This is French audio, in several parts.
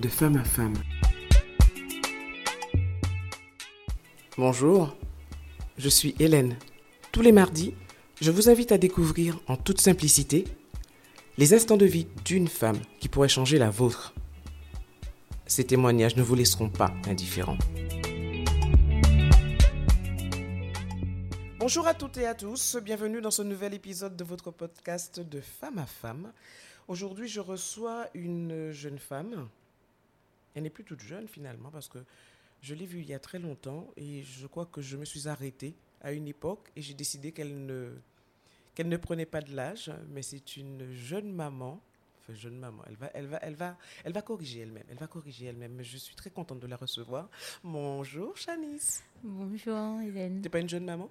de femme à femme. Bonjour, je suis Hélène. Tous les mardis, je vous invite à découvrir en toute simplicité les instants de vie d'une femme qui pourrait changer la vôtre. Ces témoignages ne vous laisseront pas indifférents. Bonjour à toutes et à tous, bienvenue dans ce nouvel épisode de votre podcast de femme à femme. Aujourd'hui, je reçois une jeune femme. Elle n'est plus toute jeune finalement parce que je l'ai vue il y a très longtemps et je crois que je me suis arrêtée à une époque et j'ai décidé qu'elle ne, qu'elle ne prenait pas de l'âge, mais c'est une jeune maman. Enfin, jeune maman, elle va, elle va, elle va, elle va corriger elle-même. Elle va corriger elle-même. Mais je suis très contente de la recevoir. Bonjour, Chanice. Bonjour, Hélène. T'es pas une jeune maman?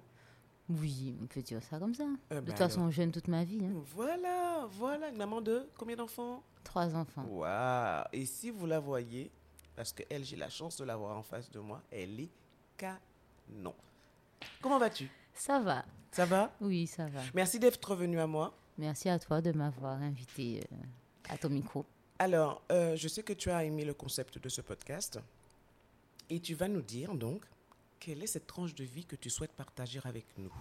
Oui, on peut dire ça comme ça. Euh, de bah toute façon, jeune toute ma vie. hein. Voilà, voilà, une maman de combien d'enfants? Trois enfants. Waouh Et si vous la voyez, parce que elle, j'ai la chance de la voir en face de moi, elle est canon. Comment vas-tu? Ça va. Ça va? Oui, ça va. Merci d'être revenu à moi. Merci à toi de m'avoir invité euh, à ton micro. Alors, euh, je sais que tu as aimé le concept de ce podcast et tu vas nous dire donc quelle est cette tranche de vie que tu souhaites partager avec nous?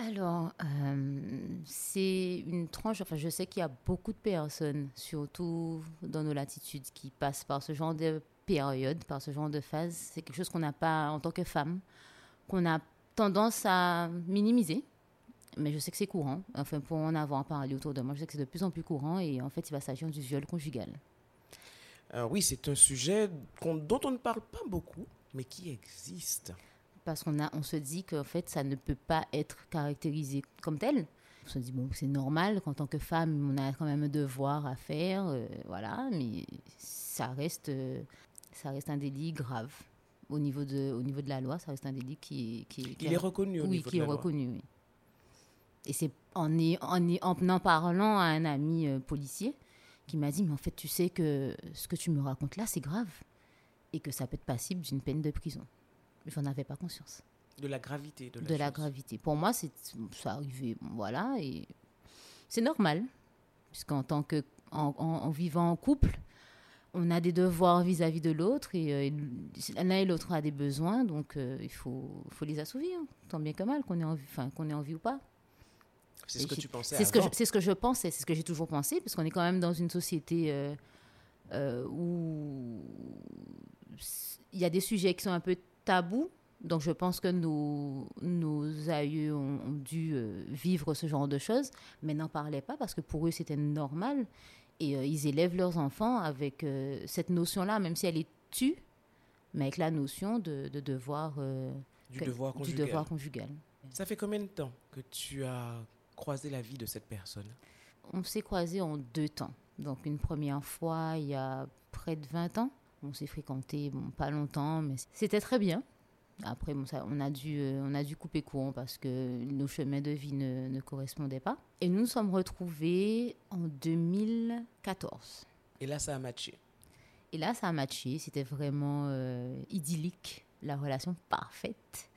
Alors, euh, c'est une tranche, enfin je sais qu'il y a beaucoup de personnes, surtout dans nos latitudes, qui passent par ce genre de période, par ce genre de phase. C'est quelque chose qu'on n'a pas, en tant que femme, qu'on a tendance à minimiser. Mais je sais que c'est courant. Enfin, pour en avoir parlé autour de moi, je sais que c'est de plus en plus courant. Et en fait, il va s'agir du viol conjugal. Euh, oui, c'est un sujet dont on ne parle pas beaucoup, mais qui existe. Parce qu'on a, on se dit qu'en fait, ça ne peut pas être caractérisé comme tel. On se dit, bon, c'est normal qu'en tant que femme, on a quand même un devoir à faire, euh, voilà, mais ça reste, euh, ça reste un délit grave. Au niveau, de, au niveau de la loi, ça reste un délit qui, est- qui, est- qui Il est reconnu au oui, niveau qui de est loi. reconnu, oui. Et c'est en, en, en en parlant à un ami euh, policier qui m'a dit, mais en fait, tu sais que ce que tu me racontes là, c'est grave. Et que ça peut être passible d'une peine de prison. J'en avais pas conscience De la gravité de la de la gravité. Pour moi, c'est ça arrivait, bon, voilà, et c'est normal, puisqu'en tant que en, en- en vivant en couple, on a des devoirs vis-à-vis de l'autre et euh, l'un et l'autre a des besoins, donc euh, il faut, faut les assouvir, tant bien que mal, qu'on ait envie, qu'on ait envie ou pas. C'est ce que tu pensais C'est ce que je, c'est ce que je pensais, c'est ce que j'ai toujours pensé, parce qu'on est quand même dans une société euh, euh, où il y a des sujets qui sont un peu tabous. Donc je pense que nos, nos aïeux dû euh, vivre ce genre de choses, mais n'en parlaient pas parce que pour eux c'était normal. Et euh, ils élèvent leurs enfants avec euh, cette notion-là, même si elle est tue, mais avec la notion de, de devoir, euh, Du que- devoir du conjugal. devoir conjugal. Ça fait combien de temps que tu as croisé la vie de cette personne? On s'est croisés en deux temps. Donc une première fois il y a près de 20 ans. On s'est fréquentés, bon, pas longtemps, mais c'était très bien. Après, bon, ça, on, a dû, euh, on a dû couper courant parce que nos chemins de vie ne, ne correspondaient pas. Et nous nous sommes retrouvés en 2014. Et là, ça a matché. Et là, ça a matché. C'était vraiment euh, idyllique, la relation parfaite.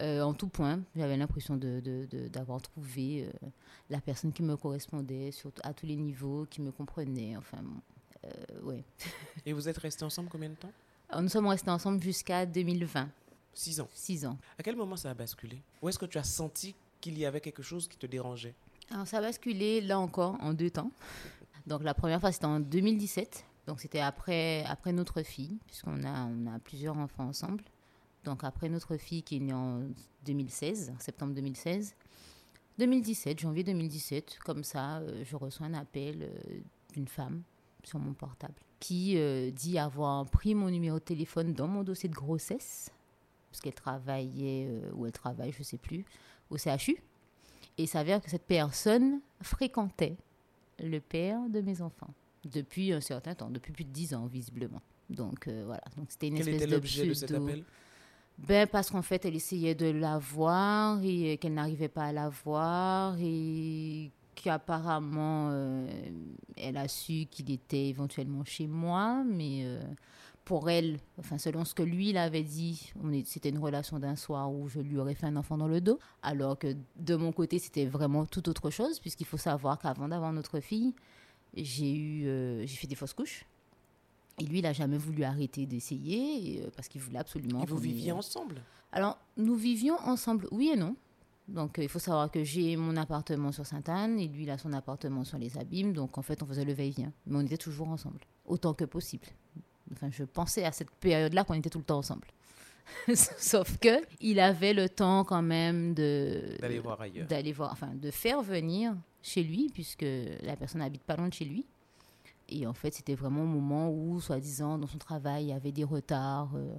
Euh, en tout point, j'avais l'impression de- de- de- d'avoir trouvé euh, la personne qui me correspondait sur, à tous les niveaux, qui me comprenait. Enfin, bon, ouais. Et vous êtes restés ensemble combien de temps? Alors, nous sommes restés ensemble jusqu'à 2020, Six ans. six ans. À quel moment ça a basculé? Où est-ce que tu as senti qu'il y avait quelque chose qui te dérangeait? Alors, ça a basculé là encore en deux temps. Donc, la première fois, c'était en 2017. Donc, c'était après, après notre fille, puisqu'on a, on a plusieurs enfants ensemble. Donc, après notre fille qui est née en 2016, en septembre 2016. 2017, janvier 2017, comme ça, euh, je reçois un appel euh, d'une femme sur mon portable qui euh, dit avoir pris mon numéro de téléphone dans mon dossier de grossesse, parce qu'elle travaillait, euh, ou elle travaille, je ne sais plus, au CHU. Et il s'avère que cette personne fréquentait le père de mes enfants depuis un certain temps, depuis plus de 10 ans visiblement. Donc euh, voilà, donc c'était une Quel espèce était de l'objet de cet pseudo- appel? Ben, parce qu'en fait, elle essayait de la voir et qu'elle n'arrivait pas à la voir et qu'apparemment, euh, elle a su qu'il était éventuellement chez moi, mais euh, pour elle, enfin, selon ce que lui il avait dit, c'était une relation d'un soir où je lui aurais fait un enfant dans le dos, alors que de mon côté, c'était vraiment tout autre chose, puisqu'il faut savoir qu'avant d'avoir notre fille, j'ai eu, euh, j'ai fait des fausses couches. Et lui, il n'a jamais voulu arrêter d'essayer parce qu'il voulait absolument. Et vous viviez ensemble? Alors, nous vivions ensemble, oui et non. Donc, il faut savoir que j'ai mon appartement sur Sainte-Anne et lui, il a son appartement sur les Abîmes. Donc, en fait, on faisait le va-et-vient. Mais on était toujours ensemble, autant que possible. Enfin, je pensais à cette période-là qu'on était tout le temps ensemble. Sauf que il avait le temps quand même de d'aller voir ailleurs, d'aller voir, enfin, de faire venir chez lui puisque la personne n'habite pas loin de chez lui. Et en fait, c'était vraiment au moment où, soi-disant, dans son travail, il y avait des retards, euh,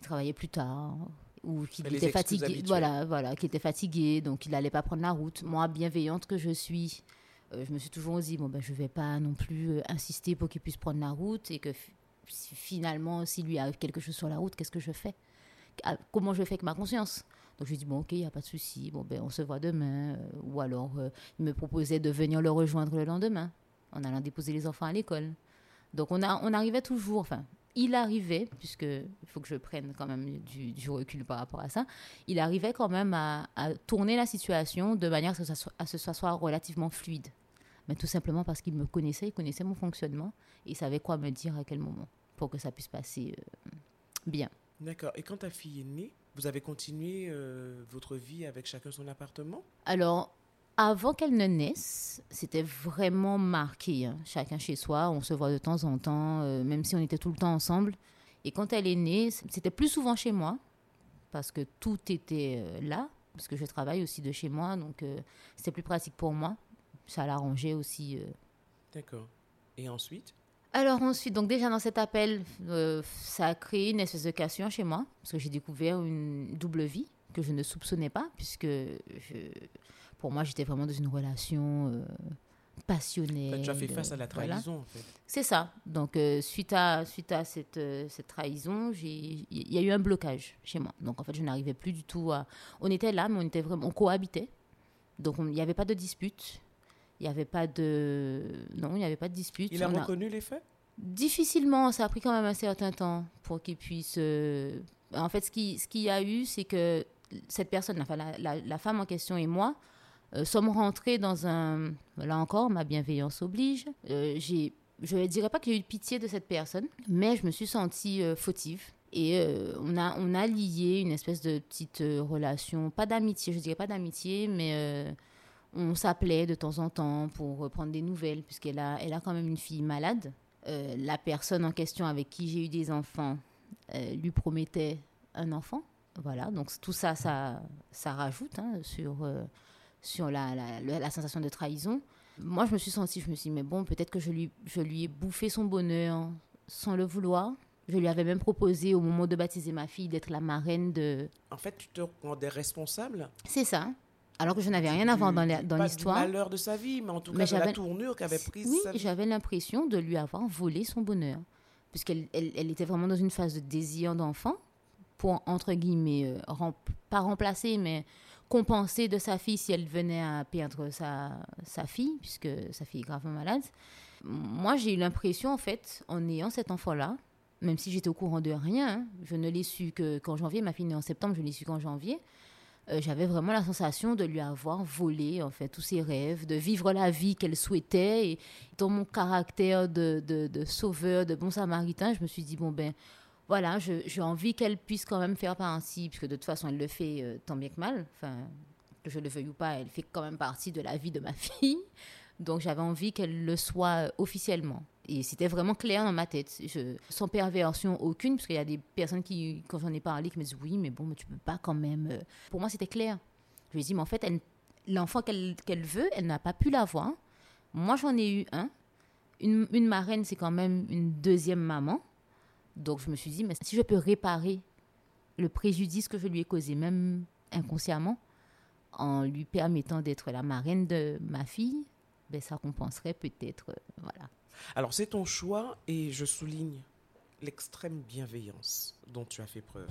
il travaillait plus tard, ou qu'il était fatigué, voilà, voilà, qu'il était fatigué, donc il n'allait pas prendre la route. Moi, bienveillante que je suis, euh, je me suis toujours dit bon ben je vais pas non plus euh, insister pour qu'il puisse prendre la route et que finalement, s'il lui arrive quelque chose sur la route, qu'est-ce que je fais? Ah, Comment je fais avec ma conscience? Donc je lui dit, bon, ok, il n'y a pas de souci, bon, ben, on se voit demain. Euh, ou alors, il me proposait de venir le rejoindre le lendemain, en allant déposer les enfants à l'école. Donc on, a, on arrivait toujours, enfin, il arrivait, puisque il faut que je prenne quand même du, recul par rapport à ça, il arrivait quand même à, tourner la situation de manière à ce que ça soit relativement fluide. Mais tout simplement parce qu'il me connaissait, il connaissait mon fonctionnement et il savait quoi me dire à quel moment pour que ça puisse passer euh, bien. D'accord. Et quand ta fille est née, vous avez continué euh, votre vie avec chacun son appartement? Alors, avant qu'elle ne naisse, c'était vraiment marqué. Hein. Chacun chez soi, on se voit de temps en temps, euh, même si on était tout le temps ensemble. Et quand elle est née, c'était plus souvent chez moi, parce que tout était là, parce que je travaille aussi de chez moi, donc c'était plus pratique pour moi. Ça l'arrangeait aussi. D'accord. Et ensuite? Alors ensuite, donc déjà dans cet appel, euh, ça a créé une espèce de cassure chez moi, parce que j'ai découvert une double vie que je ne soupçonnais pas, puisque pour moi, j'étais vraiment dans une relation euh, passionnée. tu as fait face à la trahison, en fait. C'est ça. Donc, euh, suite, à, suite à cette, cette trahison, il y a eu un blocage chez moi. Donc, en fait, je n'arrivais plus du tout à... On était là, mais on, était vraiment, on cohabitait. Donc, il n'y avait pas de dispute. Il n'y avait pas de. Non, il n'y avait pas de dispute. Il a reconnu les faits? Difficilement, ça a pris quand même un certain temps pour qu'il puisse. Euh, en fait, ce qu'il ce y a eu, c'est que cette personne, enfin, la, la, femme en question et moi, euh, sommes rentrés dans un. Là encore, ma bienveillance oblige. Euh. Je ne dirais pas que j'ai eu pitié de cette personne, mais je me suis sentie fautive. Et on, a, on a lié une espèce de petite relation, pas d'amitié, je dirais pas d'amitié, mais on s'appelait de temps en temps pour prendre des nouvelles, puisqu'elle a, elle a quand même une fille malade. Euh, la personne en question avec qui j'ai eu des enfants euh, lui promettait un enfant. Voilà, donc tout ça, ça, ça rajoute hein, sur, euh, sur la, la, sensation de trahison. Moi, je me suis sentie, je me suis dit, mais bon, peut-être que je lui, je lui ai bouffé son bonheur sans le vouloir. Je lui avais même proposé au moment de baptiser ma fille d'être la marraine de... En fait, tu te rendais responsable C'est ça alors que je n'avais rien à voir dans l'histoire. Pas malheur de sa vie, mais en tout cas de la tournure qu'avait prise oui, j'avais l'impression de lui avoir volé son bonheur. Puisqu'elle elle, était vraiment dans une phase de désir d'enfant, pour, entre guillemets, euh, pas remplacer, mais compenser de sa fille si elle venait à perdre sa, sa fille, puisque sa fille est gravement malade. Moi, j'ai eu l'impression, en fait, en ayant cet enfant-là, même si j'étais au courant de rien, hein, je ne l'ai su que qu'en janvier, ma fille est née en septembre, je l'ai su qu'en janvier, euh, j'avais vraiment la sensation de lui avoir volé en fait tous ses rêves, de vivre la vie qu'elle souhaitait. Et dans mon caractère de, de, sauveur, de bon samaritain, je me suis dit bon ben voilà, j'ai envie qu'elle puisse quand même faire partie, puisque de toute façon elle le fait euh, tant bien que mal. Enfin, que je le veuille ou pas, elle fait quand même partie de la vie de ma fille. Donc j'avais envie qu'elle le soit euh, officiellement. Et c'était vraiment clair dans ma tête, je, sans perversion aucune, parce qu'il y a des personnes qui, quand j'en ai parlé, qui me disent oui, mais bon, mais tu peux pas quand même. Euh. Pour moi, c'était clair. Je lui ai dit, mais en fait, l'enfant qu'elle veut, elle n'a pas pu l'avoir. Moi, j'en ai eu un. Une, une marraine, c'est quand même une deuxième maman. Donc, je me suis dit, mais si je peux réparer le préjudice que je lui ai causé, même inconsciemment, en lui permettant d'être la marraine de ma fille, ben, ça compenserait peut-être. Euh, voilà. Alors c'est ton choix et je souligne l'extrême bienveillance dont tu as fait preuve.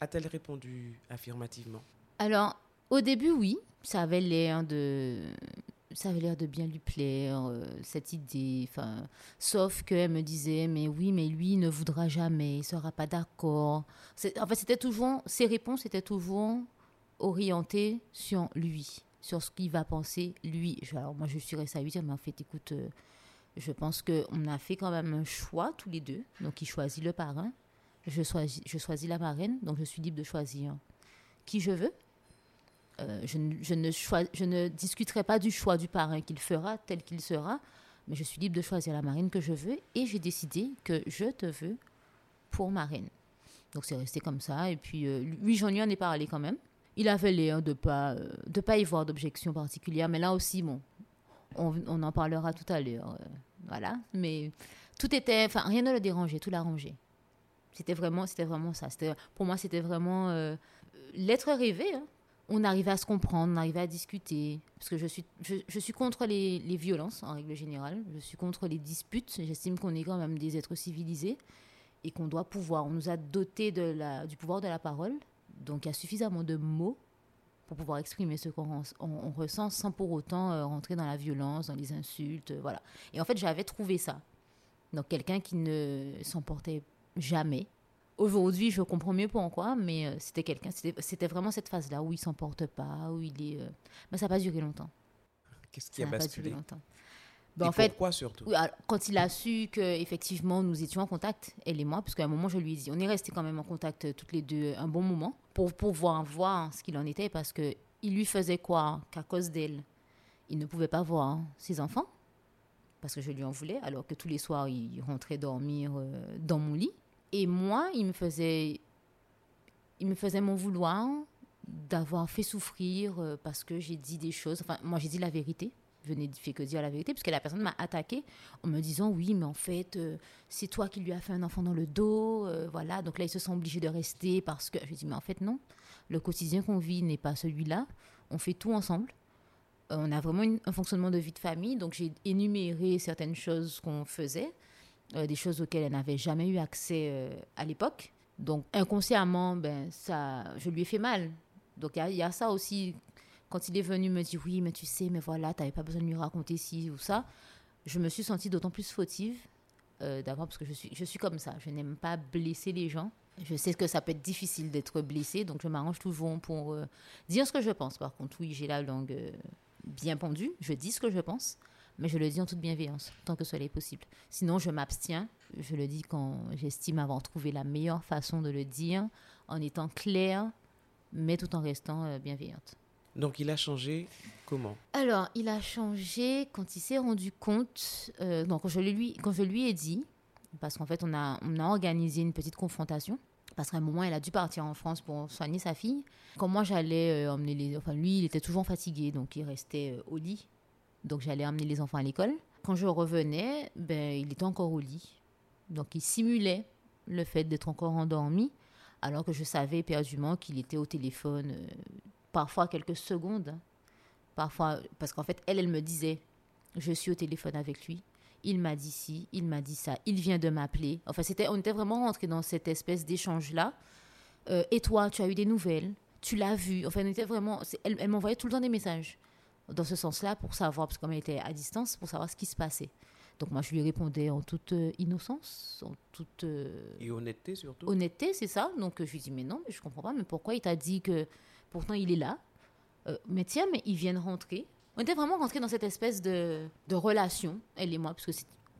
A-t-elle répondu affirmativement? Alors au début oui, ça avait l'air de ça avait l'air de bien lui plaire euh, cette idée enfin sauf qu'elle me disait mais oui mais lui ne voudra jamais il sera pas d'accord en fait c'était toujours ses réponses étaient toujours orientées sur lui sur ce qu'il va penser lui alors moi je suis restée à lui dire mais en fait écoute euh, Je pense qu'on a fait quand même un choix tous les deux. Donc, il choisit le parrain. Je choisis, je choisis la marraine. Donc, je suis libre de choisir qui je veux. Euh, je, ne- discuterai pas du choix du parrain qu'il fera tel qu'il sera, mais je suis libre de choisir la marraine que je veux et j'ai décidé que je te veux pour marraine. Donc c'est resté comme ça et puis euh, lui j'en lui en ai parlé quand même. Il avait l'air de pas euh, de pas y voir d'objection particulière, mais là aussi bon, on, en parlera tout à l'heure, voilà. Mais tout était, enfin rien ne le dérangeait, tout l'arrangeait. C'était vraiment, c'était vraiment ça. C'était, pour moi, c'était vraiment l'être rêvé. hein. On arrivait à se comprendre, on arrivait à discuter. Parce que je suis, je, suis contre les, violences, en règle générale. Je suis contre les disputes. J'estime qu'on est quand même des êtres civilisés et qu'on doit pouvoir. On nous a dotés de la, du pouvoir de la parole. Donc, il y a suffisamment de mots pour pouvoir exprimer ce qu'on ressent sans pour autant euh, rentrer dans la violence, dans les insultes. euh, voilà. Et en fait, j'avais trouvé ça. Donc, quelqu'un qui ne s'emportait jamais. Aujourd'hui, je comprends mieux pourquoi, mais euh, c'était quelqu'un, c'était vraiment cette phase-là où il s'emporte pas, où il est. euh, Mais ça n'a pas duré longtemps. Qu'est-ce qui Ça a pas basculé duré longtemps. Et Ben, en fait, pourquoi surtout oui, alors, quand il a su que effectivement nous étions en contact, elle et moi, parce qu'à un moment je lui ai dit, on est restés quand même en contact euh, toutes les deux un bon moment pour pouvoir voir ce qu'il en était, parce que il lui faisait croire qu'à cause d'elle, il ne pouvait pas voir ses enfants, parce que je lui en voulais, alors que tous les soirs il rentrait dormir dans mon lit, et moi il me faisait, il me faisait mon vouloir d'avoir fait souffrir euh, parce que j'ai dit des choses. Enfin, moi j'ai dit la vérité. Je n'ai fait que dire la vérité, puisque la personne m'a attaqué en me disant oui, mais en fait, euh, c'est toi qui lui as fait un enfant dans le dos, euh, voilà. Donc là, ils se sont obligés de rester parce que je dis mais en fait non, le quotidien qu'on vit n'est pas celui-là. On fait tout ensemble. On a vraiment un fonctionnement de vie de famille, donc j'ai énuméré certaines choses qu'on faisait, euh, des choses auxquelles elle n'avait jamais eu accès euh, à l'époque. Donc inconsciemment, ben ça, je lui ai fait mal. Donc il y a- ça aussi. Quand il est venu me dire oui, mais tu sais, mais voilà, tu n'avais pas besoin de lui raconter ci ou ça, je me suis sentie d'autant plus fautive. euh, D'abord parce que je suis, je suis comme ça. Je n'aime pas blesser les gens. Je sais que ça peut être difficile d'être blessé, donc je m'arrange toujours pour dire ce que je pense. Par contre, oui, j'ai la langue bien pendue. Je dis ce que je pense, mais je le dis en toute bienveillance, tant que cela est possible. Sinon, je m'abstiens. Je le dis quand j'estime avoir trouvé la meilleure façon de le dire, en étant claire, mais tout en restant euh, bienveillante. Donc il a changé comment? Alors, il a changé quand il s'est rendu compte, euh, donc quand je, lui, quand je lui ai dit, parce qu'en fait, on a, on a organisé une petite confrontation, parce qu'à un moment, elle a dû partir en France pour soigner sa fille. Quand moi, j'allais euh, emmener les... Enfin, lui, il était toujours fatigué, donc il restait euh, au lit. Donc, j'allais emmener les enfants à l'école. Quand je revenais, ben, il était encore au lit. Donc, il simulait le fait d'être encore endormi, alors que je savais éperdument qu'il était au téléphone, euh, parfois quelques secondes. hein. Parfois, parce qu'en fait, elle, elle me disait, je suis au téléphone avec lui. Il m'a dit ci, il m'a dit ça, il vient de m'appeler. Enfin, c'était, on était vraiment rentré dans cette espèce d'échange-là. Euh, et toi, tu as eu des nouvelles? Tu l'as vu? Enfin, on était vraiment. Elle, elle m'envoyait tout le temps des messages dans ce sens-là pour savoir, parce que comme elle était à distance, pour savoir ce qui se passait. Donc moi, je lui répondais en toute euh, innocence, en toute euh, Et honnêteté surtout honnêteté, c'est ça. Donc euh, je lui dis, mais non, mais je comprends pas, mais pourquoi il t'a dit que pourtant il est là? Euh, Mais tiens, mais ils viennent rentrer. On était vraiment rentrés dans cette espèce de, de relation, elle et moi, parce que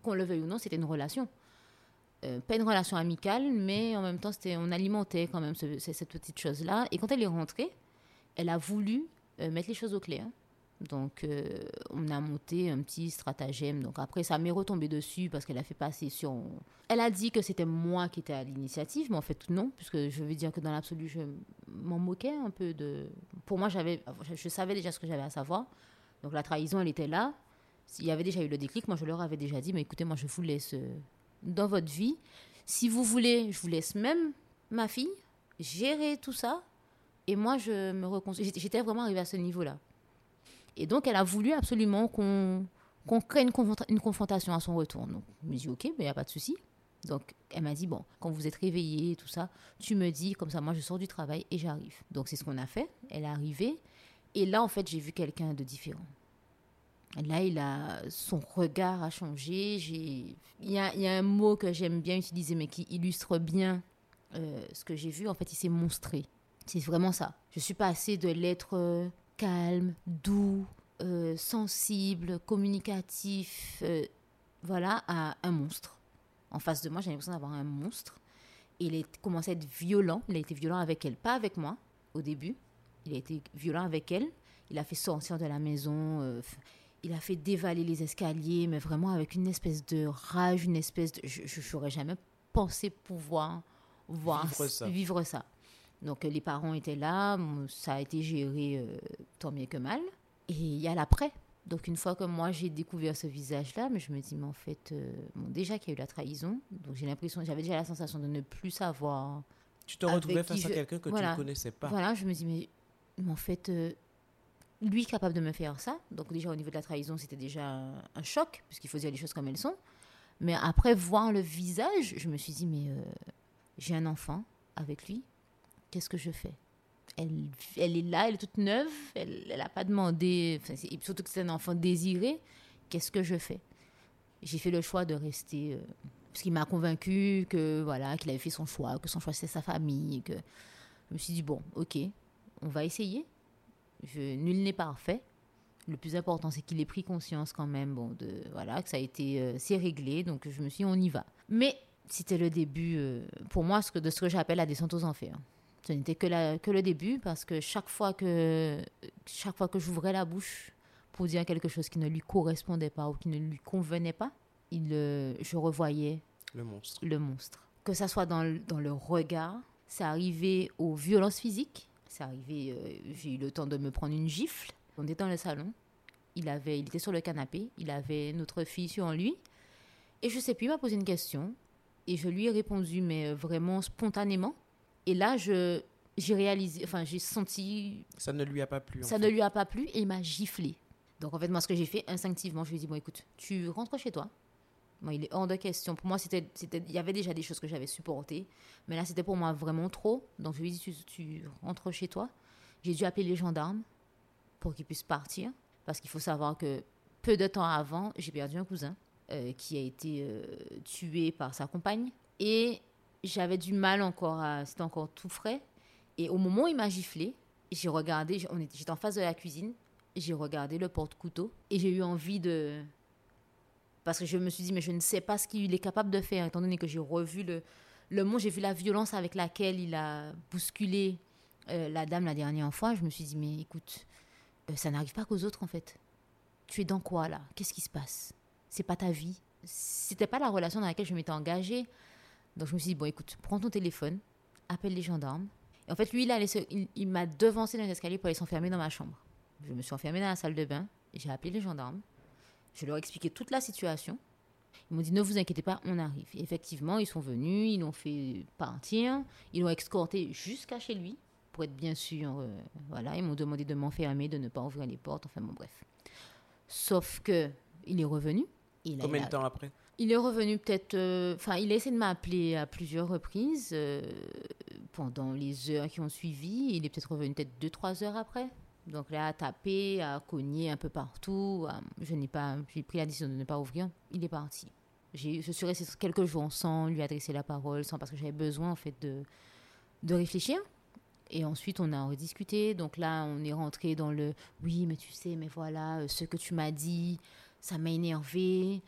qu'on le veuille ou non, c'était une relation. Euh, pas une relation amicale, mais en même temps, c'était, on alimentait quand même ce- ce- cette petite chose-là. Et quand elle est rentrée, elle a voulu euh, mettre les choses au clair. Donc, euh, on a monté un petit stratagème. Donc, après, ça m'est retombé dessus parce qu'elle a fait passer sur. Elle a dit que c'était moi qui étais à l'initiative, mais en fait, non, puisque je veux dire que dans l'absolu, je m'en moquais un peu de. Pour moi, j'avais, je, savais déjà ce que j'avais à savoir. Donc, la trahison, elle était là. S'il y avait déjà eu le déclic, moi, je leur avais déjà dit, mais écoutez, moi, je vous laisse euh, dans votre vie. Si vous voulez, je vous laisse même ma fille gérer tout ça. Et moi, je me reconstruis. J'étais vraiment arrivée à ce niveau-là. Et donc, elle a voulu absolument qu'on qu'on crée une, confronta- une confrontation à son retour. Donc, je me dis, ok, mais il n'y a pas de souci. Donc, elle m'a dit, bon, quand vous êtes réveillé, tout ça, tu me dis, comme ça, moi, je sors du travail et j'arrive. Donc, c'est ce qu'on a fait. Elle est arrivée. Et là, en fait, j'ai vu quelqu'un de différent. Là, il a, son regard a changé. J'ai, il y a, y a un mot que j'aime bien utiliser, mais qui illustre bien euh, ce que j'ai vu. En fait, il s'est monstré. C'est vraiment ça. Je suis passée de l'être euh, calme, doux, euh, sensible, communicatif, euh, voilà, à un monstre. En face de moi, j'ai l'impression d'avoir un monstre. Il a commencé à être violent. Il a été violent avec elle, pas avec moi au début. Il a été violent avec elle. Il a fait sortir de la maison. euh, il a fait dévaler les escaliers, mais vraiment avec une espèce de rage, une espèce de. Je n'aurais jamais pensé pouvoir voir Vivre ça. vivre ça. Donc euh, les parents étaient là, ça a été géré euh, tant bien que mal. Et il y a l'après. Donc une fois que moi j'ai découvert ce visage-là, mais je me dis, mais en fait, euh, bon, déjà qu'il y a eu la trahison, donc j'ai l'impression, j'avais déjà la sensation de ne plus savoir. Tu te retrouvais face à quelqu'un que tu ne connaissais pas. Voilà, je me dis, mais, mais en fait, euh, lui capable de me faire ça, donc déjà au niveau de la trahison, c'était déjà un, un choc, puisqu'il faut dire les choses comme elles sont. Mais après voir le visage, je me suis dit, mais j'ai un enfant avec lui, qu'est-ce que je fais? Elle, est là, elle est toute neuve, elle n'a pas demandé, enfin, surtout que c'est un enfant désiré, qu'est-ce que je fais? J'ai fait le choix de rester, euh, parce qu'il m'a convaincu que voilà qu'il avait fait son choix, que son choix c'était sa famille, que je me suis dit bon, ok, on va essayer. Nul n'est parfait. Le plus important, c'est qu'il ait pris conscience quand même, bon, voilà, que ça a été, euh, c'est réglé. Donc je me suis, dit, on y va. Mais c'était le début, euh, pour moi, de ce que j'appelle la descente aux enfers. Ce n'était que, la- que le début, parce que chaque fois que, chaque fois que j'ouvrais la bouche pour dire quelque chose qui ne lui correspondait pas ou qui ne lui convenait pas, il, euh, je revoyais Le monstre. le monstre. Que ça soit dans le, dans le regard, c'est arrivé aux violences physiques, c'est arrivé, euh, j'ai eu le temps de me prendre une gifle. On était dans le salon, il, avait, il était sur le canapé, il avait notre fille sur lui, et je sais plus, il m'a posé une question, et je lui ai répondu, mais vraiment spontanément. Et là, je, j'ai réalisé, enfin, j'ai senti Ça ne lui a pas plu. en ça fait. ne lui a pas plu et il m'a giflé. Donc en fait, moi, ce que j'ai fait instinctivement, je lui ai dit, bon, écoute, tu rentres chez toi. Bon, il est hors de question. Pour moi, c'était, c'était, il y avait déjà des choses que j'avais supportées. Mais là, c'était pour moi vraiment trop. Donc je lui ai dit, tu, tu rentres chez toi. J'ai dû appeler les gendarmes pour qu'ils puissent partir. Parce qu'il faut savoir que peu de temps avant, j'ai perdu un cousin euh, qui a été euh, tué par sa compagne. Et j'avais du mal encore. C'était encore tout frais. Et au moment où il m'a giflé, j'ai regardé, j'étais en face de la cuisine, j'ai regardé le porte-couteau et j'ai eu envie de... Parce que je me suis dit, mais je ne sais pas ce qu'il est capable de faire, étant donné que j'ai revu le, le mot, j'ai vu la violence avec laquelle il a bousculé euh, la dame la dernière fois. Je me suis dit, mais écoute, euh, ça n'arrive pas qu'aux autres en fait. Tu es dans quoi là? Qu'est-ce qui se passe? C'est pas ta vie? C'était pas la relation dans laquelle je m'étais engagée. Donc je me suis dit, bon écoute, prends ton téléphone, appelle les gendarmes. Et en fait, lui, il, il, il m'a devancé dans les escaliers pour aller s'enfermer dans ma chambre. Je me suis enfermée dans la salle de bain, j'ai appelé les gendarmes, je leur ai expliqué toute la situation. Ils m'ont dit, ne vous inquiétez pas, on arrive. Et effectivement, ils sont venus, ils l'ont fait partir, ils l'ont escorté jusqu'à chez lui, pour être bien sûr, euh, voilà, ils m'ont demandé de m'enfermer, de ne pas ouvrir les portes, enfin bon, bref. Sauf que il est revenu. Il Combien de temps après? Il est revenu peut-être. euh, Enfin, il a essayé de m'appeler à plusieurs reprises euh, pendant les heures qui ont suivi. Il est peut-être revenu peut-être deux, trois heures après. Donc là, à taper, à cogner un peu partout. Je n'ai pas. J'ai pris la décision de ne pas ouvrir. Il est parti. Je suis restée quelques jours sans lui adresser la parole, sans parce que j'avais besoin en fait de, de réfléchir. Et ensuite, on a rediscuté. Donc là, on est rentré dans le oui, mais tu sais, mais voilà, euh, ce que tu m'as dit, ça m'a énervé.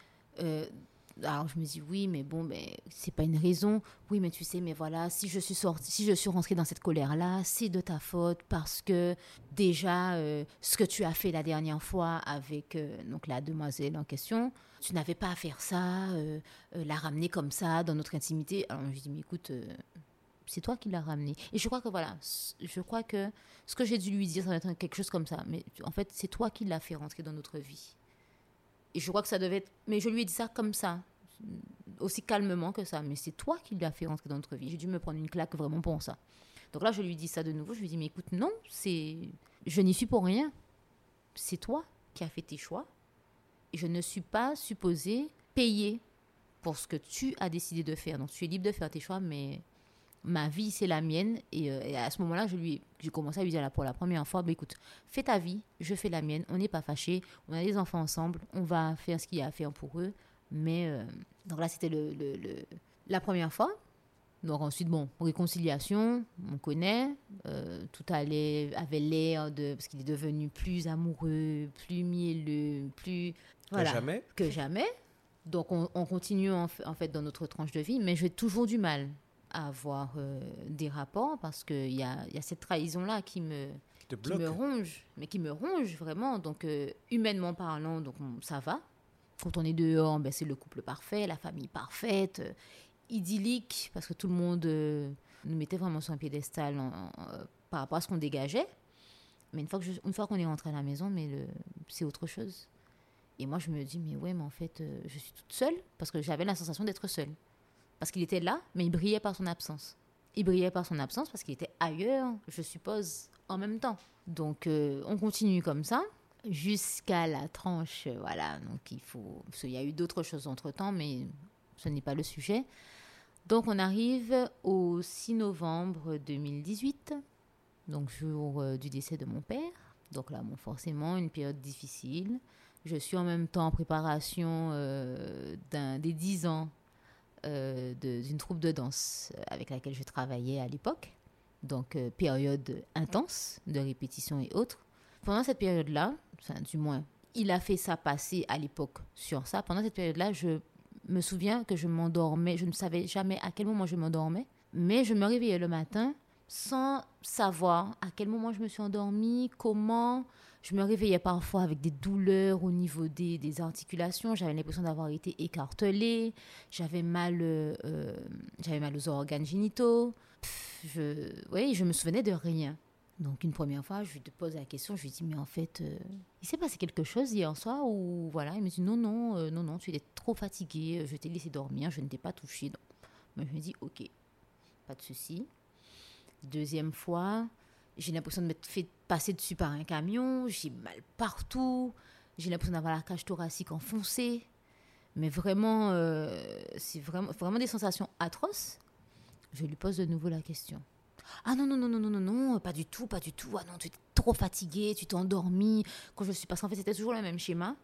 Alors je me dis oui, mais bon, mais c'est pas une raison. Oui, mais tu sais, mais voilà, si je suis sortie, si je suis rentrée dans cette colère-là, c'est de ta faute parce que déjà euh, ce que tu as fait la dernière fois avec euh, donc la demoiselle en question, tu n'avais pas à faire ça, euh, la ramener comme ça dans notre intimité. Alors je dis mais écoute. c'est toi qui l'as ramené. Et je crois que voilà, je crois que ce que j'ai dû lui dire, ça va être quelque chose comme ça. Mais en fait, c'est toi qui l'as fait rentrer dans notre vie. Et je crois que ça devait être. Mais je lui ai dit ça comme ça, aussi calmement que ça. Mais c'est toi qui l'as fait rentrer dans notre vie. J'ai dû me prendre une claque vraiment pour ça. Donc là, je lui dis ça de nouveau. Je lui dis, mais écoute, non, c'est. Je n'y suis pour rien. C'est toi qui as fait tes choix. Je ne suis pas supposée payer pour ce que tu as décidé de faire. Donc tu es libre de faire tes choix, mais ma vie, c'est la mienne. Et, euh, à ce moment-là, je lui, ai- j'ai commencé à lui dire pour la première fois, bah, écoute, fais ta vie, je fais la mienne, on n'est pas fâchés, on a des enfants ensemble, on va faire ce qu'il y a à faire pour eux. Mais euh, donc là, c'était le, le- le- la première fois. Donc ensuite, bon, réconciliation, on connaît. euh, tout allait, avait l'air de... Parce qu'il est devenu plus amoureux, plus mielleux, plus... Que Voilà Jamais. que jamais. Donc on, on continue en, fa- en fait dans notre tranche de vie, mais j'ai toujours du mal à avoir euh, des rapports parce qu'il y a, y a cette trahison-là qui me, Qui me ronge, mais qui me ronge vraiment. Donc, euh, humainement parlant, donc on- ça va. Quand on est dehors, ben, c'est le couple parfait, la famille parfaite, euh, idyllique, parce que tout le monde euh, nous mettait vraiment sur un piédestal euh, par rapport à ce qu'on dégageait. Mais une fois que fois qu'on est rentré à la maison, mais c'est autre chose. Et moi, je me dis, mais ouais, mais en fait, je suis toute seule, parce que j'avais la sensation d'être seule. Parce qu'il était là, mais il brillait par son absence. Il brillait par son absence parce qu'il était ailleurs, je suppose, en même temps. Donc, on continue comme ça jusqu'à la tranche. euh, Voilà, donc il faut. Parce y a eu d'autres choses entre temps, mais ce n'est pas le sujet. Donc, on arrive au 6 novembre 2018, donc jour euh, du décès de mon père. Donc là, bon, forcément, une période difficile. Je suis en même temps en préparation euh, des 10 ans euh, d'une troupe de danse avec laquelle je travaillais à l'époque. Donc, période intense de répétition et autres. Pendant cette période-là, du moins, il a fait ça passer à l'époque sur ça. Pendant cette période-là, je me souviens que je m'endormais. Je ne savais jamais à quel moment je m'endormais. Mais je me réveillais le matin sans savoir à quel moment je me suis endormie, comment. Je me réveillais parfois avec des douleurs au niveau des, articulations. J'avais l'impression d'avoir été écartelée. J'avais mal, euh, euh, mal aux organes génitaux. Je, oui, je me souvenais de rien. Donc une première fois, je lui pose la question, je lui dis mais en fait, euh, il s'est passé quelque chose hier soir ou voilà, il me dit non non euh, non non, tu étais trop fatigué, je t'ai laissé dormir, je ne t'ai pas touché. Donc, je me dis ok, pas de souci. Deuxième fois, j'ai l'impression de m'être fait passer dessus par un camion, j'ai mal partout, j'ai l'impression d'avoir la cage thoracique enfoncée. Mais vraiment, euh, c'est vraiment, vraiment des sensations atroces. Je lui pose de nouveau la question. Ah non, non, non, non, non, non, pas du tout, pas du tout. Ah non, tu étais trop fatigué, tu t'es endormi. Quand je suis... Parce qu'en fait, c'était toujours le même schéma.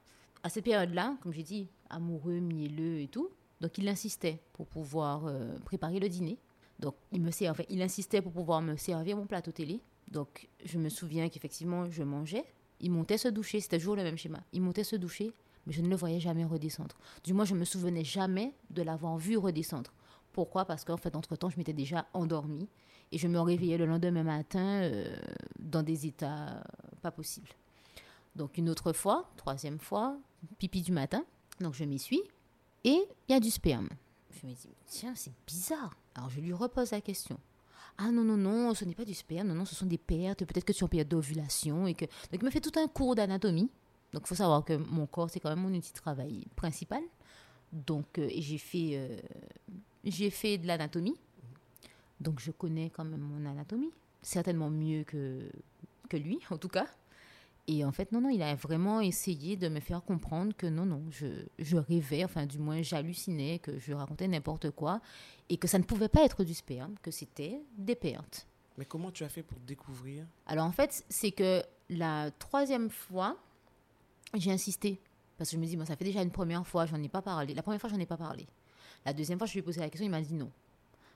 À cette période-là, comme j'ai dit, amoureux, mielleux et tout. Donc, il insistait pour pouvoir euh, préparer le dîner. Donc, il me servait, il insistait pour pouvoir me servir mon plateau télé. Donc, je me souviens qu'effectivement, je mangeais. Il montait se doucher, c'était toujours le même schéma. Il montait se doucher, mais je ne le voyais jamais redescendre. Du moins, je me souvenais jamais de l'avoir vu redescendre. Pourquoi? Parce qu'en fait, entre-temps, je m'étais déjà endormie et je me réveillais le lendemain matin euh, dans des états pas possibles. Donc, une autre fois, troisième fois, pipi du matin. Donc, je m'y suis et il y a du sperme. Je me dis, tiens, c'est bizarre. Alors, je lui repose la question. Ah non, non, non, ce n'est pas du sperme, non, non, ce sont des pertes, peut-être que tu es en période d'ovulation. Et que... Donc, il me fait tout un cours d'anatomie. Donc, il faut savoir que mon corps, c'est quand même mon outil de travail principal. Donc, euh, j'ai fait, euh, j'ai fait de l'anatomie. Donc, je connais quand même mon anatomie. Certainement mieux que, que lui, en tout cas. Et en fait, non, non, il a vraiment essayé de me faire comprendre que non, non, je, je rêvais, enfin, du moins, j'hallucinais, que je racontais n'importe quoi, et que ça ne pouvait pas être du sperme, que c'était des pertes. Mais comment tu as fait pour découvrir? Alors, en fait, c'est que la troisième fois, j'ai insisté. Parce que je me dis, bon, ça fait déjà une première fois, j'en ai pas parlé. La première fois, j'en ai pas parlé. La deuxième fois, je lui ai posé la question, il m'a dit non.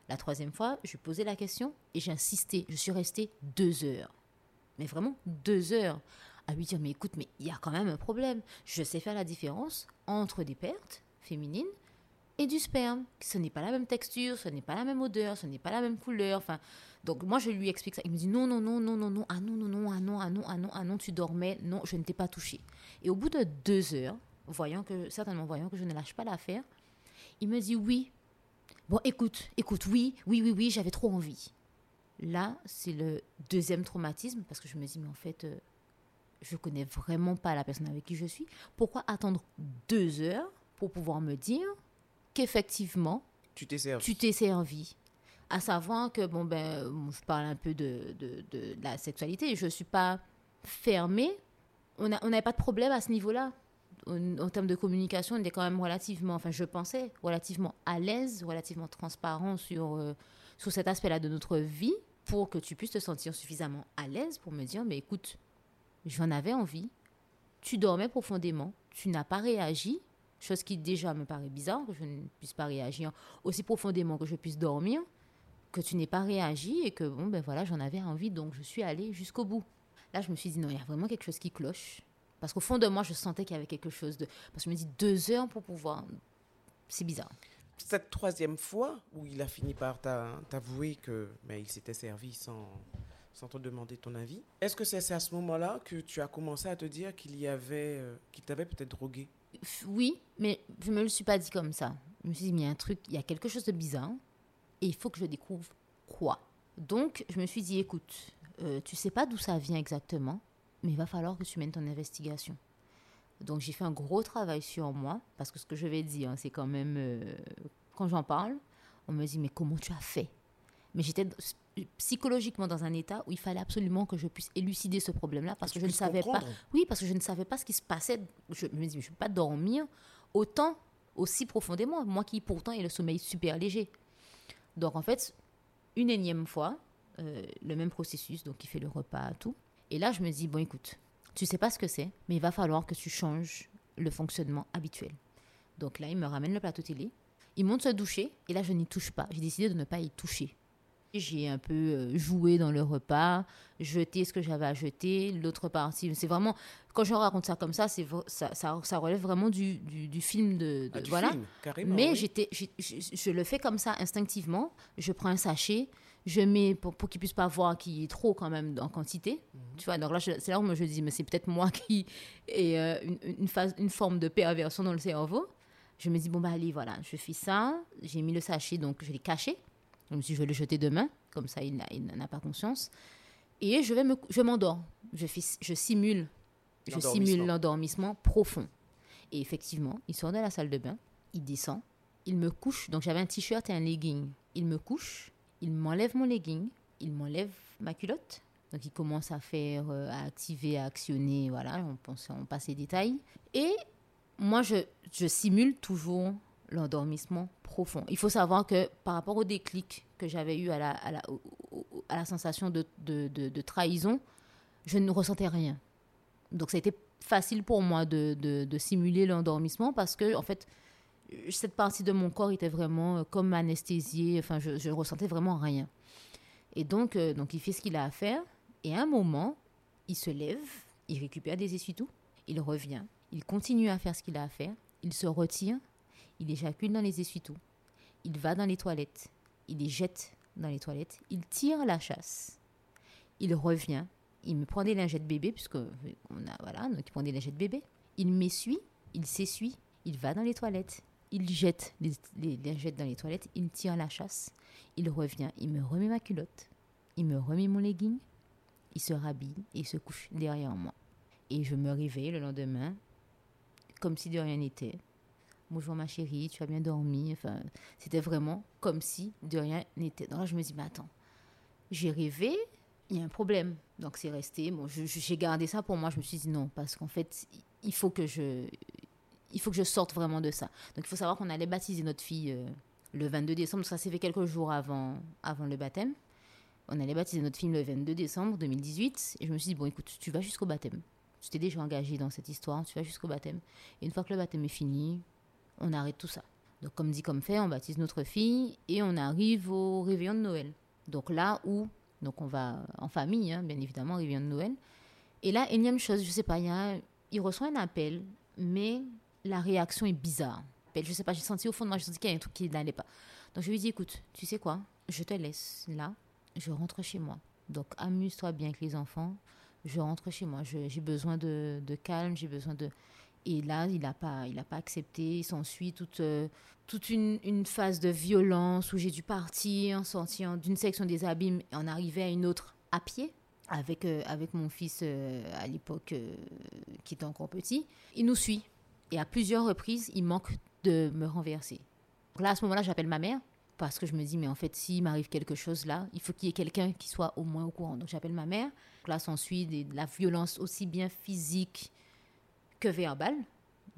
La troisième fois, je lui ai posé la question et j'ai insisté. Je suis restée deux heures. Mais vraiment deux heures à lui dire, mais écoute, mais il y a quand même un problème. Je sais faire la différence entre des pertes féminines et du sperme. Ce n'est pas la même texture, ce n'est pas la même odeur, ce n'est pas la même couleur. Enfin, donc moi, je lui explique ça. Il me dit, non, non, non, non, non, non, ah non, non, non, ah non, ah non, ah non, ah non, tu dormais, non, je ne t'ai pas touché. Et au bout de deux heures, voyant que, certainement voyant que je ne lâche pas l'affaire, il me dit, oui, bon, écoute, écoute, oui, oui, oui, oui, j'avais trop envie. Là, c'est le deuxième traumatisme parce que je me dis, mais en fait, euh, je connais vraiment pas la personne avec qui je suis. Pourquoi attendre deux heures pour pouvoir me dire qu'effectivement, Tu t'es servi. tu t'es servi? À savoir que, bon, ben, je parle un peu de, de, de la sexualité, je ne suis pas fermée. On n'a on n'avait pas de problème à ce niveau-là. En, termes de communication, on était quand même relativement, enfin, je pensais, relativement à l'aise, relativement transparent sur, euh, sur cet aspect-là de notre vie pour que tu puisses te sentir suffisamment à l'aise pour me dire, mais écoute, j'en avais envie, tu dormais profondément, tu n'as pas réagi, chose qui déjà me paraît bizarre, que je ne puisse pas réagir aussi profondément que je puisse dormir, que tu n'aies pas réagi et que bon ben voilà, j'en avais envie, donc je suis allée jusqu'au bout. Là, je me suis dit non, il y a vraiment quelque chose qui cloche. Parce qu'au fond de moi, je sentais qu'il y avait quelque chose de. Parce que je me dis deux heures pour pouvoir c'est bizarre. Cette troisième fois où il a fini par t'avouer que ben, il s'était servi sans, sans te demander ton avis, est-ce que c'est à ce moment-là que tu as commencé à te dire qu'il y avait, euh, qu'il t'avait peut-être drogué? Oui, mais je me le suis pas dit comme ça. Je me suis dit, mais il y a un truc, il y a quelque chose de bizarre et il faut que je découvre quoi. Donc, je me suis dit, écoute, euh, tu sais pas d'où ça vient exactement, mais il va falloir que tu mènes ton investigation. Donc j'ai fait un gros travail sur moi, parce que ce que je vais dire, c'est quand même, euh, quand j'en parle, on me dit, mais comment tu as fait? Mais j'étais psychologiquement dans un état où il fallait absolument que je puisse élucider ce problème-là, parce que, je ne savais pas. Oui, parce que je ne savais pas ce qui se passait. Je me dis, je ne vais pas dormir autant, aussi profondément, moi qui pourtant ai le sommeil super léger. Donc en fait, une énième fois, euh, le même processus, donc il fait le repas, tout. Et là, je me dis, bon, écoute, tu sais pas ce que c'est, mais il va falloir que tu changes le fonctionnement habituel. Donc là, il me ramène le plateau télé, il monte se doucher, et là, je n'y touche pas. J'ai décidé de ne pas y toucher. J'ai un peu euh, joué dans le repas, jeté ce que j'avais à jeter, l'autre partie. C'est vraiment, quand je raconte ça comme ça, c'est ça, ça, relève vraiment du, du, film de, ah, voilà. Film, Mais j'étais, je, le fais comme ça instinctivement. Je prends un sachet, je mets pour, pour qu'ils puissent pas voir qu'il est trop quand même en quantité. Mhm. Tu vois, donc là, c'est là où je dis, mais c'est peut-être moi qui ai euh, une, phase, une forme de perversion dans le cerveau. Je me dis, bon, bah allez, voilà, je fais ça. J'ai mis le sachet, donc je l'ai caché. Je me suis dit, je vais le jeter demain, comme ça, il n'en a pas conscience. Et je vais me, je m'endors. Je, je simule, je simule l'endormissement profond. Et effectivement, il sort de la salle de bain, il descend, il me couche. Donc j'avais un t-shirt et un legging. Il me couche, il m'enlève mon legging, il m'enlève ma culotte. Donc il commence à faire, euh, à activer, à actionner, voilà, on, passe les détails. Et moi, je, simule toujours l'endormissement profond. Il faut savoir que par rapport au déclic que j'avais eu à la, sensation de, de, trahison, je ne ressentais rien. Donc été facile pour moi de simuler l'endormissement parce que, en fait, cette partie de mon corps était vraiment euh, comme anesthésiée. Enfin, je, je ressentais vraiment rien. Et donc, euh, donc, il fait ce qu'il a à faire. Et à un moment, il se lève, il récupère des essuie-tout, il revient, il continue à faire ce qu'il a à faire, il se retire, il éjacule dans les essuie-tout, il va dans les toilettes, il les jette dans les toilettes, il tire la chasse, il revient, il me prend des lingettes bébé, puisque on a, voilà, donc il prend des lingettes bébé, il m'essuie, il s'essuie, il va dans les toilettes, il jette les, les, dans les toilettes, il tire la chasse, il revient, il me remet ma culotte, il me remet mon legging, il se rhabille et il se couche derrière moi. Et je me réveille le lendemain, comme si de rien n'était. Bonjour ma chérie, tu as bien dormi. Enfin, c'était vraiment comme si de rien n'était. Donc là, je me dis, mais attends, j'ai rêvé, il y a un problème. Donc c'est resté. Bon, j'ai gardé ça pour moi. Je me suis dit non, parce qu'en fait, il faut que je, il faut que je sorte vraiment de ça. Donc il faut savoir qu'on allait baptiser notre fille euh, le 22 décembre, ça s'est fait quelques jours avant, avant le baptême. On allait baptiser notre fille le 22 décembre 2018 et je me suis dit, bon écoute, tu vas jusqu'au baptême. Tu t'es déjà engagé dans cette histoire, tu vas jusqu'au baptême. Et une fois que le baptême est fini, on arrête tout ça. Donc comme dit comme fait, on baptise notre fille et on arrive au réveillon de Noël. Donc là où, donc on va en famille, hein, bien évidemment, réveillon de Noël. Et là, énième chose, je sais pas, il, y a, il reçoit un appel, mais la réaction est bizarre. Je sais pas, j'ai senti au fond de moi, j'ai senti qu'il y a un truc qui n'allait pas. Donc je lui dis, écoute, tu sais quoi, je te laisse là, je rentre chez moi. Donc amuse-toi bien avec les enfants, je rentre chez moi. J'ai besoin de, calme, j'ai besoin de... Et là, il n'a pas, il pas accepté. Il s'ensuit toute, euh, toute une, phase de violence où j'ai dû partir, sortir d'une section des abîmes et en arriver à une autre à pied avec, euh, avec mon fils euh, à l'époque qui était encore petit. Il nous suit. Et à plusieurs reprises, il manque de me renverser. là, à ce moment-là, j'appelle ma mère parce que je me dis, mais en fait, s'il m'arrive quelque chose là, il faut qu'il y ait quelqu'un qui soit au moins au courant. Donc j'appelle ma mère. Donc là, s'ensuit de la violence aussi bien physique que verbale.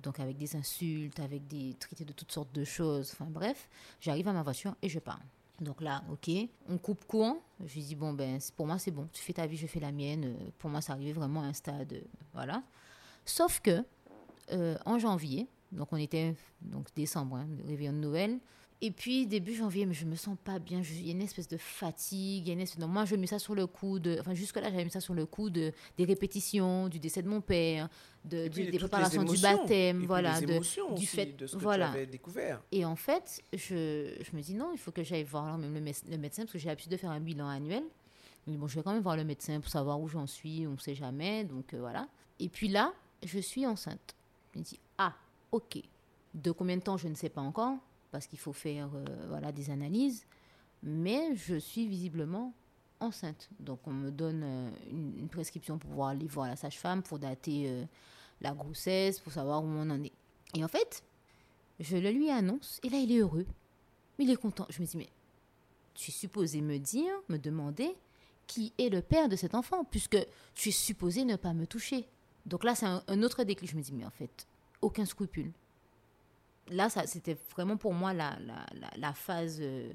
Donc avec des insultes, avec des traités de toutes sortes de choses. Enfin bref, j'arrive à ma voiture et je pars. Donc là, ok, on coupe courant. Je lui dis, bon, ben, pour moi, c'est bon. Tu fais ta vie, je fais la mienne. Pour moi, ça arrivait vraiment à un stade. Voilà. Sauf que euh, en janvier, donc on était donc décembre, hein, réveillon de Noël, Et puis, début janvier, mais je me sens pas bien. Il y a une espèce de fatigue. Y a une espèce... Donc, moi, je mets ça sur le coup de. Enfin, jusque-là, j'avais mis ça sur le coup de, des répétitions, du décès de mon père, de, du, des préparations du baptême, voilà. de, du fait. De ce que voilà. tu avais découvert. Et en fait, je, je, me dis non, il faut que j'aille voir le, le, médecin, parce que j'ai l'habitude de faire un bilan annuel. Mais bon, je vais quand même voir le médecin pour savoir où j'en suis, on ne sait jamais. Donc, euh, voilà. Et puis là, je suis enceinte. Je me dis ah, ok. De combien de temps, je ne sais pas encore parce qu'il faut faire euh, voilà, des analyses. Mais je suis visiblement enceinte. Donc on me donne euh, une, prescription pour pouvoir aller voir la sage-femme, pour dater euh, la grossesse, pour savoir où on en est. Et en fait, je le lui annonce, et là il est heureux. Il est content. Je me dis, mais tu es supposé me dire, me demander qui est le père de cet enfant, puisque tu es supposé ne pas me toucher. Donc là, c'est un, autre déclic. Je me dis, mais en fait, aucun scrupule là, c'était vraiment pour moi la, la, phase, euh,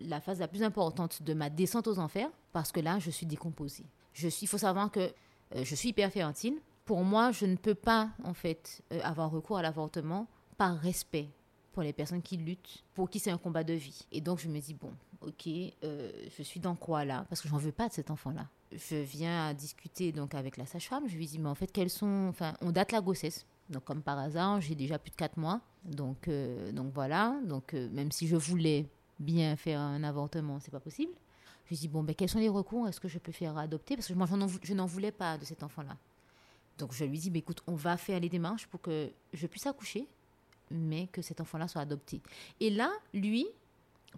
la phase la plus importante de ma descente aux enfers, parce que là, je suis décomposée. Je suis, il faut savoir que euh, je suis hyper fertile. Pour moi, je ne peux pas, en fait, euh, avoir recours à l'avortement par respect pour les personnes qui luttent, pour qui c'est un combat de vie. Et donc, je me dis, bon, ok, je suis dans quoi là? Parce que j'en veux pas de cet enfant-là. Je viens à discuter donc avec la sage-femme. Je lui dis, mais en fait, quels sont. Enfin, on date la grossesse. Donc, comme par hasard, j'ai déjà plus de 4 mois. Donc, euh, donc voilà. Donc, euh, même si je voulais bien faire un avortement, c'est pas possible. Je dis, bon, ben, quels sont les recours? Est-ce que je peux faire adopter? Parce que moi, je n'en voulais pas de cet enfant-là. Donc, je lui dis, ben, écoute, on va faire les démarches pour que je puisse accoucher, mais que cet enfant-là soit adopté. Et là, lui,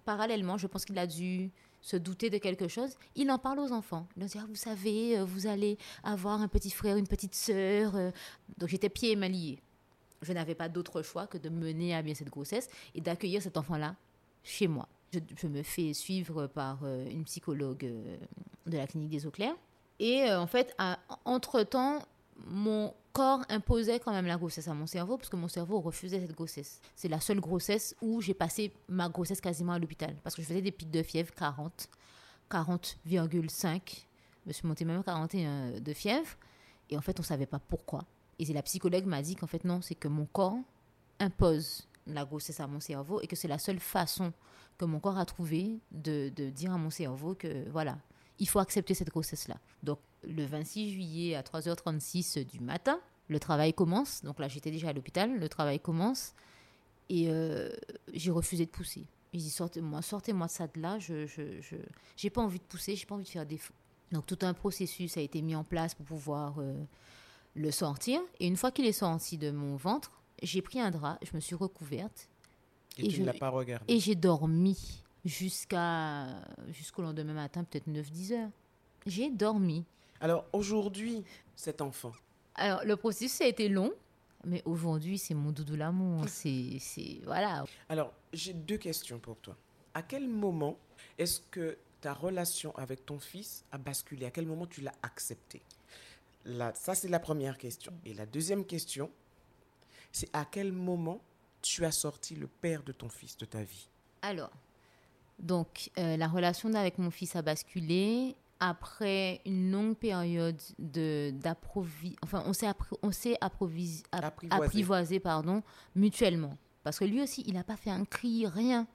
parallèlement, je pense qu'il a dû se douter de quelque chose, il en parle aux enfants. Il leur dit, ah, vous savez, euh, vous allez avoir un petit frère, une petite sœur. Euh. Donc j'étais pieds et mains liés. Je n'avais pas d'autre choix que de mener à bien cette grossesse et d'accueillir cet enfant-là chez moi. Je, me fais suivre par euh, une psychologue de la clinique des eaux claires. Et en fait, entre-temps, mon corps imposait quand même la grossesse à mon cerveau parce que mon cerveau refusait cette grossesse. C'est la seule grossesse où j'ai passé ma grossesse quasiment à l'hôpital parce que je faisais des pics de fièvre 40, 40,5. Je me suis montée même 41 de fièvre et en fait on ne savait pas pourquoi. Et la psychologue m'a dit qu'en fait non, c'est que mon corps impose la grossesse à mon cerveau et que c'est la seule façon que mon corps a trouvé de, de dire à mon cerveau que voilà, il faut accepter cette grossesse-là. Donc, le 26 juillet à 3h36 du matin, le travail commence. Donc là, j'étais déjà à l'hôpital, le travail commence. Et euh, j'ai refusé de pousser. Ils dit sortez-moi, sortez-moi ça de là. Je, je, j'ai pas envie de pousser, j'ai pas envie de faire des. Donc tout un processus a été mis en place pour pouvoir euh, le sortir. Et une fois qu'il est sorti de mon ventre, j'ai pris un drap, je me suis recouverte. Et, tu ne l'as pas regardé. Et j'ai dormi jusqu'à jusqu'au lendemain matin, peut-être 9-10 heures. J'ai dormi. Alors aujourd'hui, cet enfant Alors le processus a été long, mais aujourd'hui, c'est mon doudou l'amour. c'est, c'est. Voilà. Alors j'ai deux questions pour toi. À quel moment est-ce que ta relation avec ton fils a basculé? À quel moment tu l'as accepté? Là, Ça, c'est la première question. Et la deuxième question, c'est à quel moment tu as sorti le père de ton fils de ta vie? Alors, donc, euh, la relation avec mon fils a basculé après une longue période de enfin on s'est on s'est apprivoisé. pardon mutuellement. Parce que lui aussi il n'a pas fait un cri rien.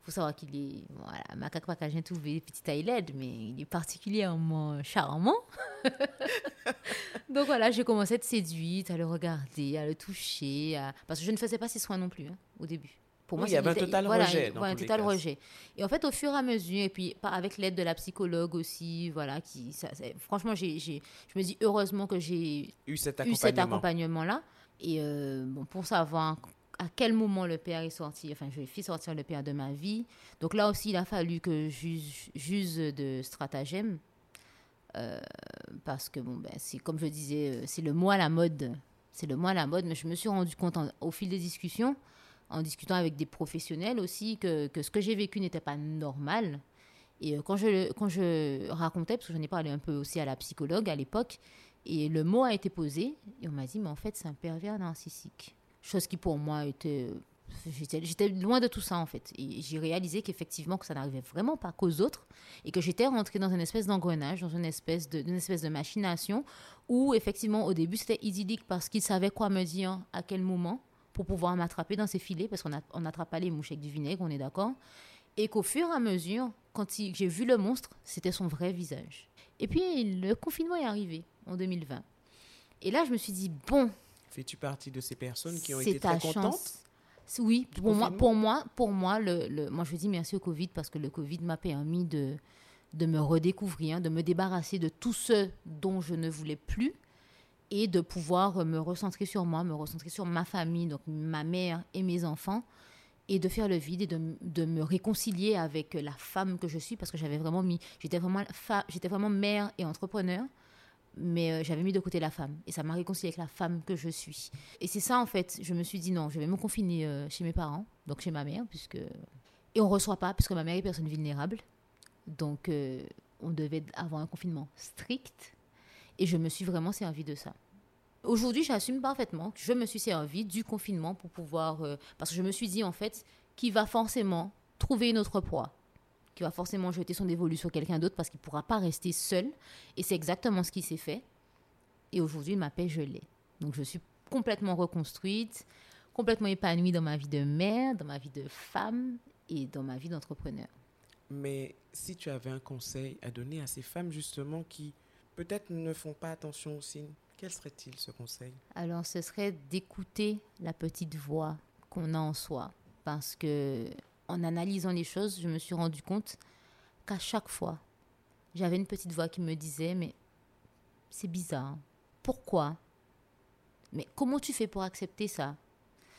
Il faut savoir qu'il est voilà macaque pacagien tout petit laide mais il est particulièrement charmant. Donc voilà j'ai commencé à être séduite à le regarder à le toucher parce que je ne faisais pas ses soins non plus hein, au début pour moi, il y avait un total rejet. un total rejet. Et en fait, au fur et à mesure, et puis avec l'aide de la psychologue aussi, voilà, qui, ça, franchement, j'ai, je me dis heureusement que j'ai eu cet accompagnement. là Et euh, bon, pour savoir à quel moment le père est sorti, enfin, je fait sortir le père de ma vie. Donc là aussi, il a fallu que j'use de stratagème. Euh, parce que, bon, ben, c'est comme je disais, euh, c'est le moi à la mode. C'est le moi à la mode, mais je me suis rendu compte au fil des discussions en discutant avec des professionnels aussi, que, que ce que j'ai vécu n'était pas normal. Et euh, quand je, quand je racontais, parce que j'en ai parlé un peu aussi à la psychologue à l'époque, et le mot a été posé, et on m'a dit, mais en fait, c'est un pervers narcissique. Chose qui pour moi était... J'étais loin de tout ça en fait. Et j'ai réalisé qu'effectivement que ça n'arrivait vraiment pas qu'aux autres et que j'étais rentrée dans une espèce d'engrenage, dans une espèce de, une espèce de machination où effectivement au début c'était idyllique parce qu'il savait quoi me dire, à quel moment, pour pouvoir m'attraper dans ces filets, parce qu'on n'attrape pas les mouches avec du vinaigre, on est d'accord. Et qu'au fur et à mesure, quand j'ai vu le monstre, c'était son vrai visage. Et puis le confinement est arrivé en 2020. Et là, je me suis dit, bon. Fais-tu partie de ces personnes qui ont été très contentes Oui, pour moi, pour moi, pour moi, le, moi, je dis merci au Covid parce que le Covid m'a permis de, de me redécouvrir, de me débarrasser de tout ce dont je ne voulais plus et de pouvoir me recentrer sur moi, me recentrer sur ma famille, donc ma mère et mes enfants, et de faire le vide et de, de me réconcilier avec la femme que je suis, parce que j'avais vraiment mis, j'étais vraiment, j'étais vraiment mère et entrepreneur, mais euh, j'avais mis de côté la femme, et ça m'a réconcilié avec la femme que je suis. Et c'est ça, en fait, je me suis dit non, je vais me confiner euh, chez mes parents, donc chez ma mère, puisque... Et on ne reçoit pas, puisque ma mère est personne vulnérable, donc euh, on devait avoir un confinement strict, et je me suis vraiment servi de ça. Aujourd'hui, j'assume parfaitement que je me suis servi du confinement pour pouvoir... Euh, parce que je me suis dit, en fait, qu'il va forcément trouver une autre proie, qui va forcément jeter son dévolu sur quelqu'un d'autre parce qu'il ne pourra pas rester seul. Et c'est exactement ce qui s'est fait. Et aujourd'hui, ma paix, je l'ai. Donc, je suis complètement reconstruite, complètement épanouie dans ma vie de mère, dans ma vie de femme et dans ma vie d'entrepreneur. Mais si tu avais un conseil à donner à ces femmes, justement, qui peut-être ne font pas attention aux signes, quel serait-il ce conseil? Alors, ce serait d'écouter la petite voix qu'on a en soi. Parce que, en analysant les choses, je me suis rendu compte qu'à chaque fois, j'avais une petite voix qui me disait Mais c'est bizarre. Pourquoi? Mais comment tu fais pour accepter ça?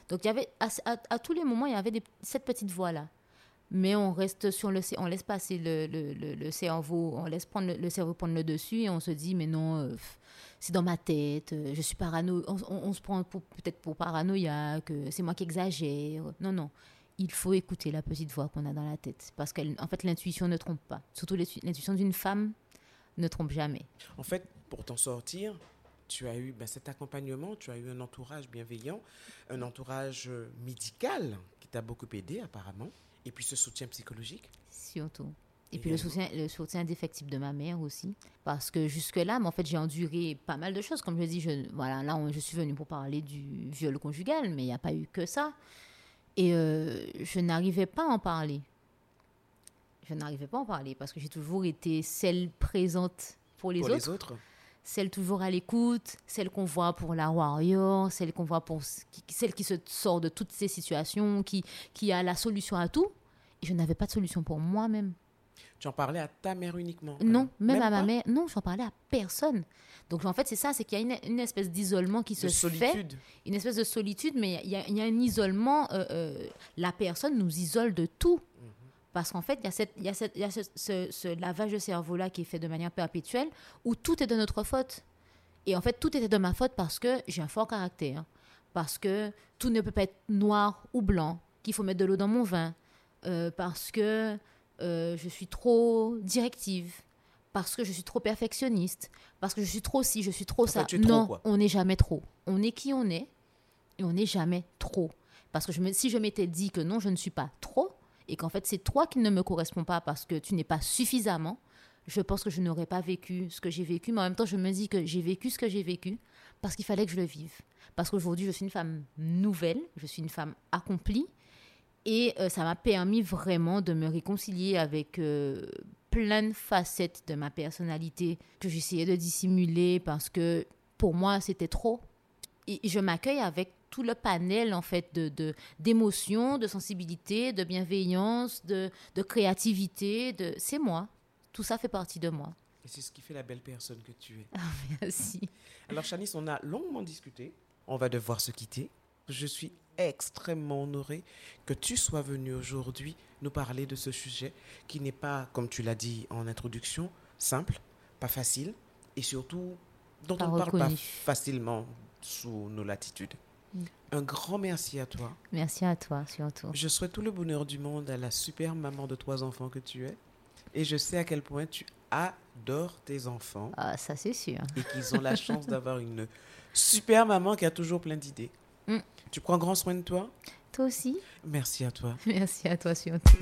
Donc, il y avait, à, tous les moments, il y avait cette petite voix-là mais on reste sur le on laisse passer le, cerveau on laisse prendre le, cerveau prendre le dessus et on se dit mais non euh, c'est dans ma tête euh, je suis parano on, se prend peut-être pour paranoïaque c'est moi qui exagère. Non non. Il faut écouter la petite voix qu'on a dans la tête parce qu'en fait l'intuition ne trompe pas. Surtout l'intuition d'une femme ne trompe jamais. En fait pour t'en sortir tu as eu ben, cet accompagnement, tu as eu un entourage bienveillant, un entourage euh, médical qui t'a beaucoup aidé apparemment. Et puis ce soutien psychologique Surtout. Et, puis le soutien, le soutien défectible de ma mère aussi. Parce que jusque-là, en fait, j'ai enduré pas mal de choses. Comme je dis, je, voilà, là, je suis venue pour parler du viol conjugal, mais il n'y a pas eu que ça. Et euh, je n'arrivais pas à en parler. Je n'arrivais pas à en parler parce que j'ai toujours été celle présente pour les pour autres. Les autres celle toujours à l'écoute, celle qu'on voit pour la warrior, celle qu'on voit pour celle qui se sort de toutes ces situations, qui, qui a la solution à tout. Et je n'avais pas de solution pour moi-même. Tu en parlais à ta mère uniquement Non, même, à ma mère. Non, je n'en parlais à personne. Donc en fait, c'est ça, c'est qu'il y a une, espèce d'isolement qui se fait. Une espèce de solitude, mais il y a, il y a un isolement. Euh, euh, la personne nous isole de tout. Parce qu'en fait, il y a, cette, y a, cette, y a ce, ce, lavage de cerveau-là qui est fait de manière perpétuelle, où tout est de notre faute. Et en fait, tout était de ma faute parce que j'ai un fort caractère, parce que tout ne peut pas être noir ou blanc, qu'il faut mettre de l'eau dans mon vin, euh, parce que euh, je suis trop directive, parce que je suis trop perfectionniste, parce que je suis trop ci, je suis trop ça. non, on n'est jamais trop. On est qui on est, et on n'est jamais trop. Parce que je me, si je m'étais dit que non, je ne suis pas trop, et qu'en fait c'est toi qui ne me correspond pas parce que tu n'es pas suffisamment, je pense que je n'aurais pas vécu ce que j'ai vécu, mais en même temps je me dis que j'ai vécu ce que j'ai vécu parce qu'il fallait que je le vive. Parce qu'aujourd'hui je suis une femme nouvelle, je suis une femme accomplie, et euh, ça m'a permis vraiment de me réconcilier avec euh, plein de facettes de ma personnalité que j'essayais de dissimuler parce que pour moi c'était trop. Et je m'accueille avec tout le panel en fait de d'émotions, de, sensibilité, de bienveillance, de, de créativité. De... C'est moi. Tout ça fait partie de moi. Et c'est ce qui fait la belle personne que tu es. Ah, merci. Alors, Chanice, on a longuement discuté. On va devoir se quitter. Je suis extrêmement honorée que tu sois venu aujourd'hui nous parler de ce sujet qui n'est pas, comme tu l'as dit en introduction, simple, pas facile et surtout dont on ne parle pas facilement sous nos latitudes. Un grand merci à toi. Merci à toi, surtout. Je souhaite tout le bonheur du monde à la super maman de trois enfants que tu es. Et je sais à quel point tu adores tes enfants. Ah, ça c'est sûr. Et qu'ils ont la chance d'avoir une super maman qui a toujours plein d'idées. Mm. Tu prends grand soin de toi Toi aussi. Merci à toi. Merci à toi surtout.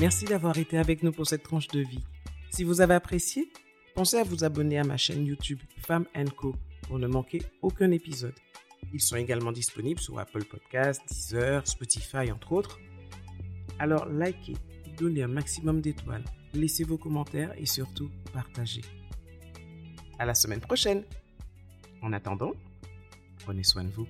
Merci d'avoir été avec nous pour cette tranche de vie. Si vous avez apprécié, Pensez à vous abonner à ma chaîne YouTube Femme Co pour ne manquer aucun épisode. Ils sont également disponibles sur Apple Podcasts, Deezer, Spotify, entre autres. Alors likez, donnez un maximum d'étoiles, laissez vos commentaires et surtout partagez. À la semaine prochaine. En attendant, prenez soin de vous.